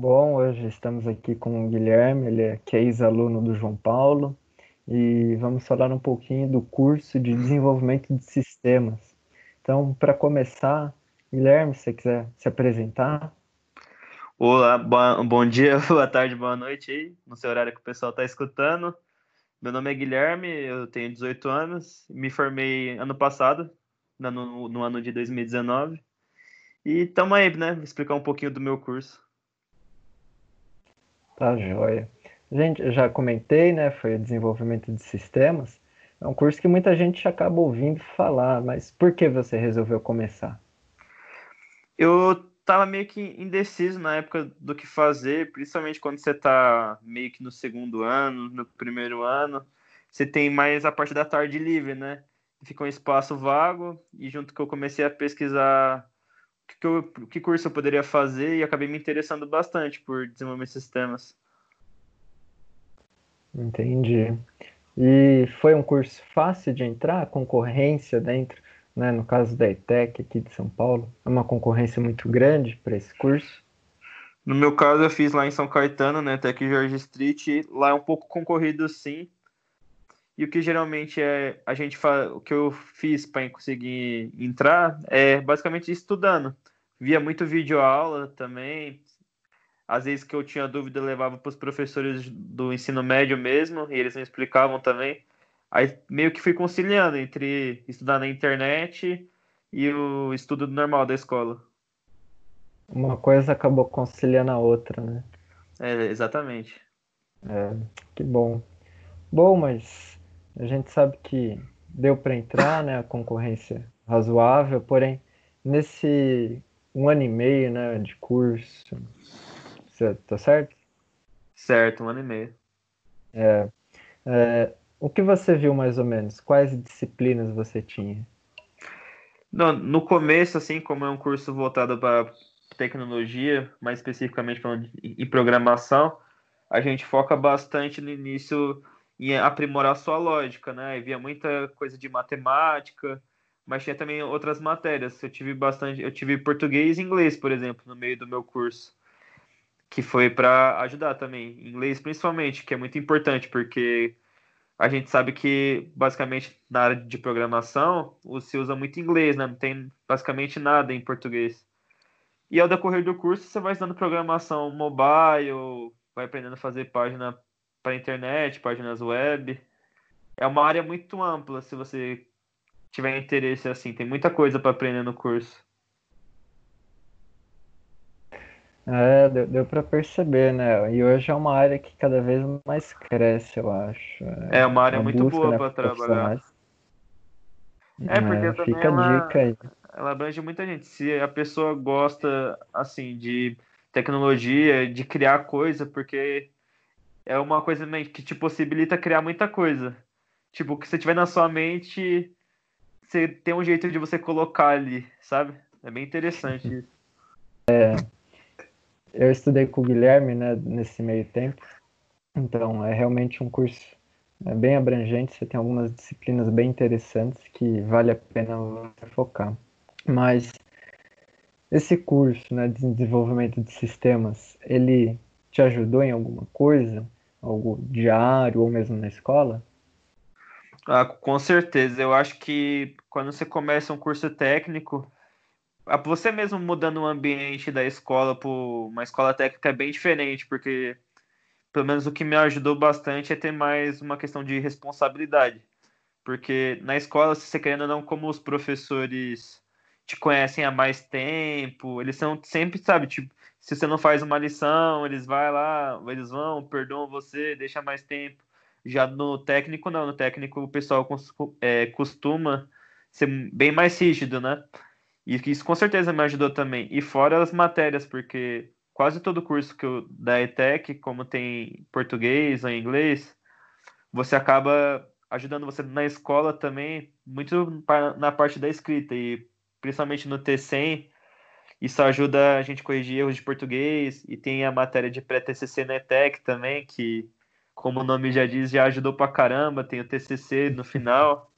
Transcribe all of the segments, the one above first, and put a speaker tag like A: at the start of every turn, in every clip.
A: Bom, hoje estamos aqui com o Guilherme, ele é, que é ex-aluno do João Paulo, e vamos falar um pouquinho do curso de desenvolvimento de sistemas. Então, para começar, Guilherme, se você quiser se apresentar.
B: Olá, bom dia, boa tarde, boa noite aí, no seu horário que o pessoal está escutando. Meu nome é Guilherme, eu tenho 18 anos, me formei ano passado, no, no ano de 2019. E tamo aí, né? Explicar um pouquinho do meu curso.
A: Tá joia. Gente, já comentei, né? Foi desenvolvimento de sistemas. É um curso que muita gente acaba ouvindo falar, mas por que você resolveu começar?
B: Eu tava meio que indeciso na época do que fazer, principalmente quando você tá meio que no segundo ano, no primeiro ano, você tem mais a parte da tarde livre, né? Fica um espaço vago e junto que eu comecei a pesquisar que, eu, que curso eu poderia fazer e acabei me interessando bastante por desenvolver sistemas.
A: Entendi. E foi um curso fácil de entrar? Concorrência dentro, né, no caso da ETEC aqui de São Paulo, é uma concorrência muito grande para esse curso?
B: No meu caso, eu fiz lá em São Caetano, né, Tec George Street, lá é um pouco concorrido sim. E o que geralmente é a gente faz, o que eu fiz para conseguir entrar é basicamente estudando. Via muito vídeo aula também, às vezes que eu tinha dúvida, eu levava para os professores do ensino médio mesmo, e eles me explicavam também. Aí meio que fui conciliando entre estudar na internet e o estudo normal da escola.
A: Uma coisa acabou conciliando a outra, né?
B: É, exatamente.
A: É, que bom. Bom, mas a gente sabe que deu para entrar, né? A concorrência razoável, porém, nesse um ano e meio né, de curso, Tá certo?
B: Certo, um ano e meio.
A: É, é, o que você viu mais ou menos? Quais disciplinas você tinha?
B: No, no começo, assim, como é um curso voltado para tecnologia, mais especificamente em programação, a gente foca bastante no início em aprimorar sua lógica, né? E via muita coisa de matemática, mas tinha também outras matérias. Eu tive bastante, eu tive português e inglês, por exemplo, no meio do meu curso que foi para ajudar também, inglês principalmente, que é muito importante, porque a gente sabe que basicamente na área de programação se usa muito inglês, né? Não tem basicamente nada em português. E ao decorrer do curso você vai estudando programação mobile, vai aprendendo a fazer página para internet, páginas web. É uma área muito ampla se você tiver interesse assim, tem muita coisa para aprender no curso.
A: É, deu, deu para perceber, né? E hoje é uma área que cada vez mais cresce, eu acho.
B: É uma área uma muito busca, boa né, para trabalhar. É, porque é,
A: fica ela, a dica aí.
B: Ela abrange muita gente. Se a pessoa gosta, assim, de tecnologia, de criar coisa, porque é uma coisa que te possibilita criar muita coisa. Tipo, o que você tiver na sua mente, você tem um jeito de você colocar ali, sabe? É bem interessante isso.
A: É, eu estudei com o Guilherme né, nesse meio tempo, então é realmente um curso é bem abrangente, você tem algumas disciplinas bem interessantes que vale a pena focar. Mas esse curso né, de desenvolvimento de sistemas, ele te ajudou em alguma coisa? Algo diário ou mesmo na escola?
B: Ah, com certeza. Eu acho que quando você começa um curso técnico, você mesmo mudando o ambiente da escola para uma escola técnica é bem diferente, porque pelo menos o que me ajudou bastante é ter mais uma questão de responsabilidade. Porque na escola, se você querendo ou não, como os professores te conhecem há mais tempo, eles são sempre, sabe, tipo, se você não faz uma lição, eles vai lá, eles vão, perdoam você, deixa mais tempo. Já no técnico, não, no técnico o pessoal é, costuma ser bem mais rígido, né? E isso com certeza me ajudou também. E fora as matérias, porque quase todo curso que eu da ETEC, como tem português ou inglês, você acaba ajudando você na escola também, muito na parte da escrita e principalmente no T100, isso ajuda a gente a corrigir erros de português e tem a matéria de pré-TCC na ETEC também, que como o nome já diz, já ajudou pra caramba, tem o TCC no final.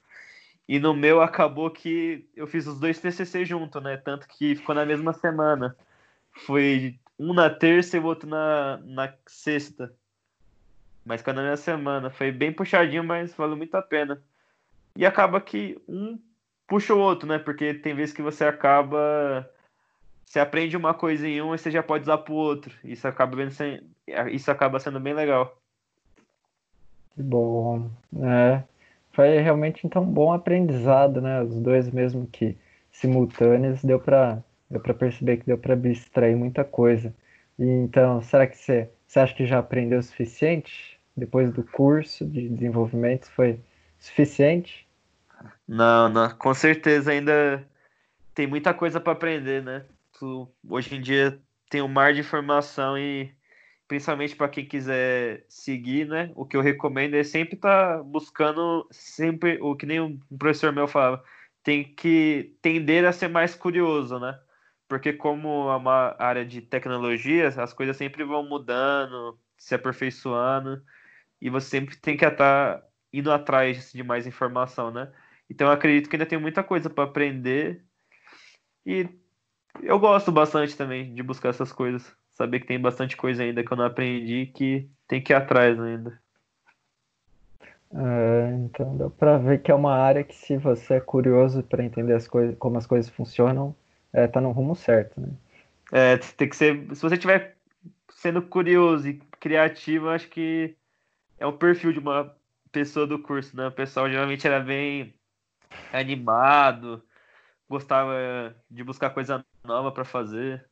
B: E no meu acabou que eu fiz os dois TCC junto, né? Tanto que ficou na mesma semana. Foi um na terça e o outro na, na sexta. Mas cada minha semana. Foi bem puxadinho, mas valeu muito a pena. E acaba que um puxa o outro, né? Porque tem vezes que você acaba. Você aprende uma coisa em um e você já pode usar pro outro. Isso acaba, sendo, isso acaba sendo bem legal.
A: Que bom. É, foi realmente então um bom aprendizado, né? Os dois mesmo que simultâneos deu para deu para perceber que deu para abstrair muita coisa. E, então, será que você, você acha que já aprendeu o suficiente depois do curso de desenvolvimento? Foi suficiente?
B: Não, não, com certeza ainda tem muita coisa para aprender, né? Tu, hoje em dia tem um mar de informação e principalmente para quem quiser seguir, né? O que eu recomendo é sempre estar tá buscando sempre o que nem um professor meu falava, tem que tender a ser mais curioso, né? Porque como é uma área de tecnologias, as coisas sempre vão mudando, se aperfeiçoando, e você sempre tem que estar indo atrás de mais informação, né? Então eu acredito que ainda tem muita coisa para aprender e eu gosto bastante também de buscar essas coisas saber que tem bastante coisa ainda que eu não aprendi que tem que ir atrás ainda.
A: É, então dá para ver que é uma área que se você é curioso para entender as coisas, como as coisas funcionam, é, tá no rumo certo, né?
B: É, tem que ser. Se você estiver sendo curioso e criativo, acho que é o perfil de uma pessoa do curso, né? O pessoal geralmente era bem animado, gostava de buscar coisa nova para fazer.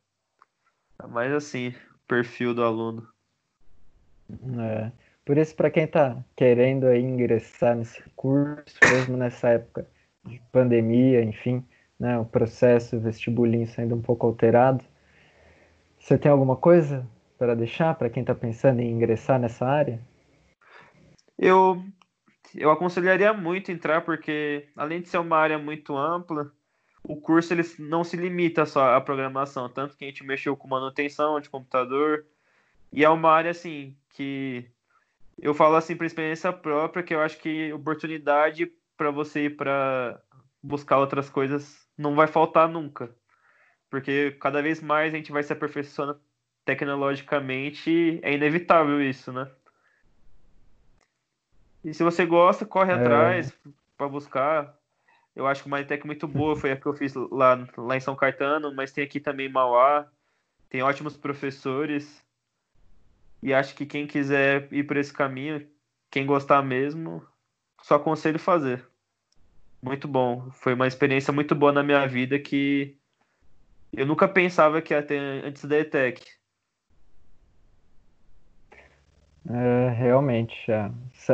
B: Mas assim, perfil do aluno.
A: É. Por isso, para quem está querendo aí ingressar nesse curso, mesmo nessa época de pandemia, enfim, né, o processo vestibulinho sendo um pouco alterado, você tem alguma coisa para deixar para quem está pensando em ingressar nessa área?
B: Eu, eu aconselharia muito entrar, porque além de ser uma área muito ampla, o curso ele não se limita só à programação, tanto que a gente mexeu com manutenção de computador, e é uma área assim que eu falo assim por experiência própria, que eu acho que oportunidade para você ir para buscar outras coisas não vai faltar nunca. Porque cada vez mais a gente vai se aperfeiçoando tecnologicamente, é inevitável isso, né? E se você gosta, corre é... atrás para buscar. Eu acho que uma Tech muito boa, foi a que eu fiz lá, lá em São Caetano, mas tem aqui também em Mauá, tem ótimos professores. E acho que quem quiser ir por esse caminho, quem gostar mesmo, só aconselho fazer. Muito bom. Foi uma experiência muito boa na minha vida que eu nunca pensava que ia ter antes da ETEC.
A: É, realmente, é,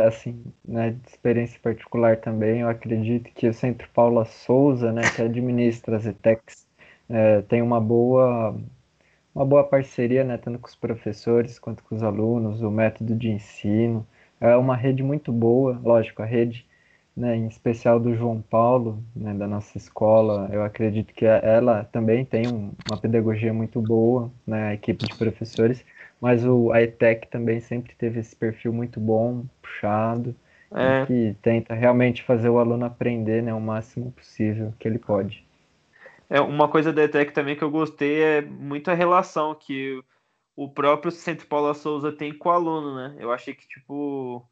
A: assim, né, de experiência particular também, eu acredito que o Centro Paula Souza, né, que administra as ETECs, é, tem uma boa, uma boa parceria, né, tanto com os professores quanto com os alunos, o método de ensino, é uma rede muito boa, lógico, a rede, né, em especial do João Paulo, né, da nossa escola, eu acredito que ela também tem um, uma pedagogia muito boa, né, a equipe de professores, mas o, a ETEC também sempre teve esse perfil muito bom, puxado, é. que tenta realmente fazer o aluno aprender né, o máximo possível que ele pode.
B: É, uma coisa da ETEC também que eu gostei é muito a relação que o próprio Centro Paula Souza tem com o aluno, né? Eu achei que, tipo,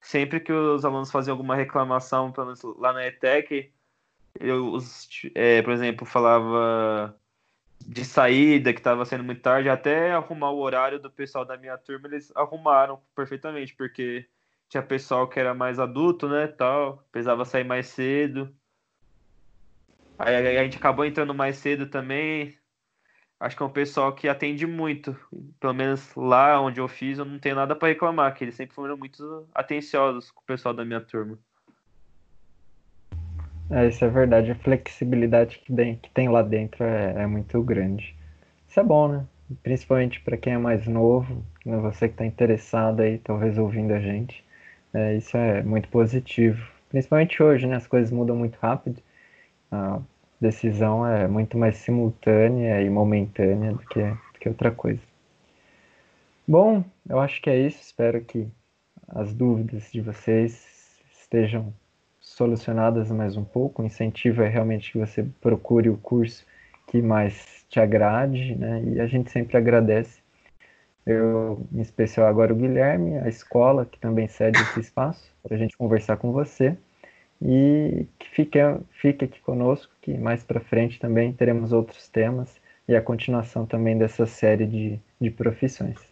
B: sempre que os alunos faziam alguma reclamação, pelo menos lá na ETEC, eu, os, é, por exemplo, falava de saída, que estava sendo muito tarde, até arrumar o horário do pessoal da minha turma, eles arrumaram perfeitamente, porque tinha pessoal que era mais adulto, né, tal, precisava sair mais cedo. Aí a gente acabou entrando mais cedo também. Acho que é um pessoal que atende muito. Pelo menos lá onde eu fiz, eu não tenho nada para reclamar, que eles sempre foram muito atenciosos com o pessoal da minha turma.
A: É, isso é verdade. A flexibilidade que tem, que tem lá dentro é, é muito grande. Isso é bom, né? Principalmente para quem é mais novo, né? você que está interessado aí, talvez ouvindo a gente. É, isso é muito positivo. Principalmente hoje, né? As coisas mudam muito rápido. A decisão é muito mais simultânea e momentânea do que, do que outra coisa. Bom, eu acho que é isso. Espero que as dúvidas de vocês estejam solucionadas mais um pouco. O incentivo é realmente que você procure o curso que mais te agrade, né? E a gente sempre agradece. Eu, em especial agora o Guilherme, a escola, que também cede esse espaço para a gente conversar com você. E que fique, fique aqui conosco, que mais para frente também teremos outros temas e a continuação também dessa série de, de profissões.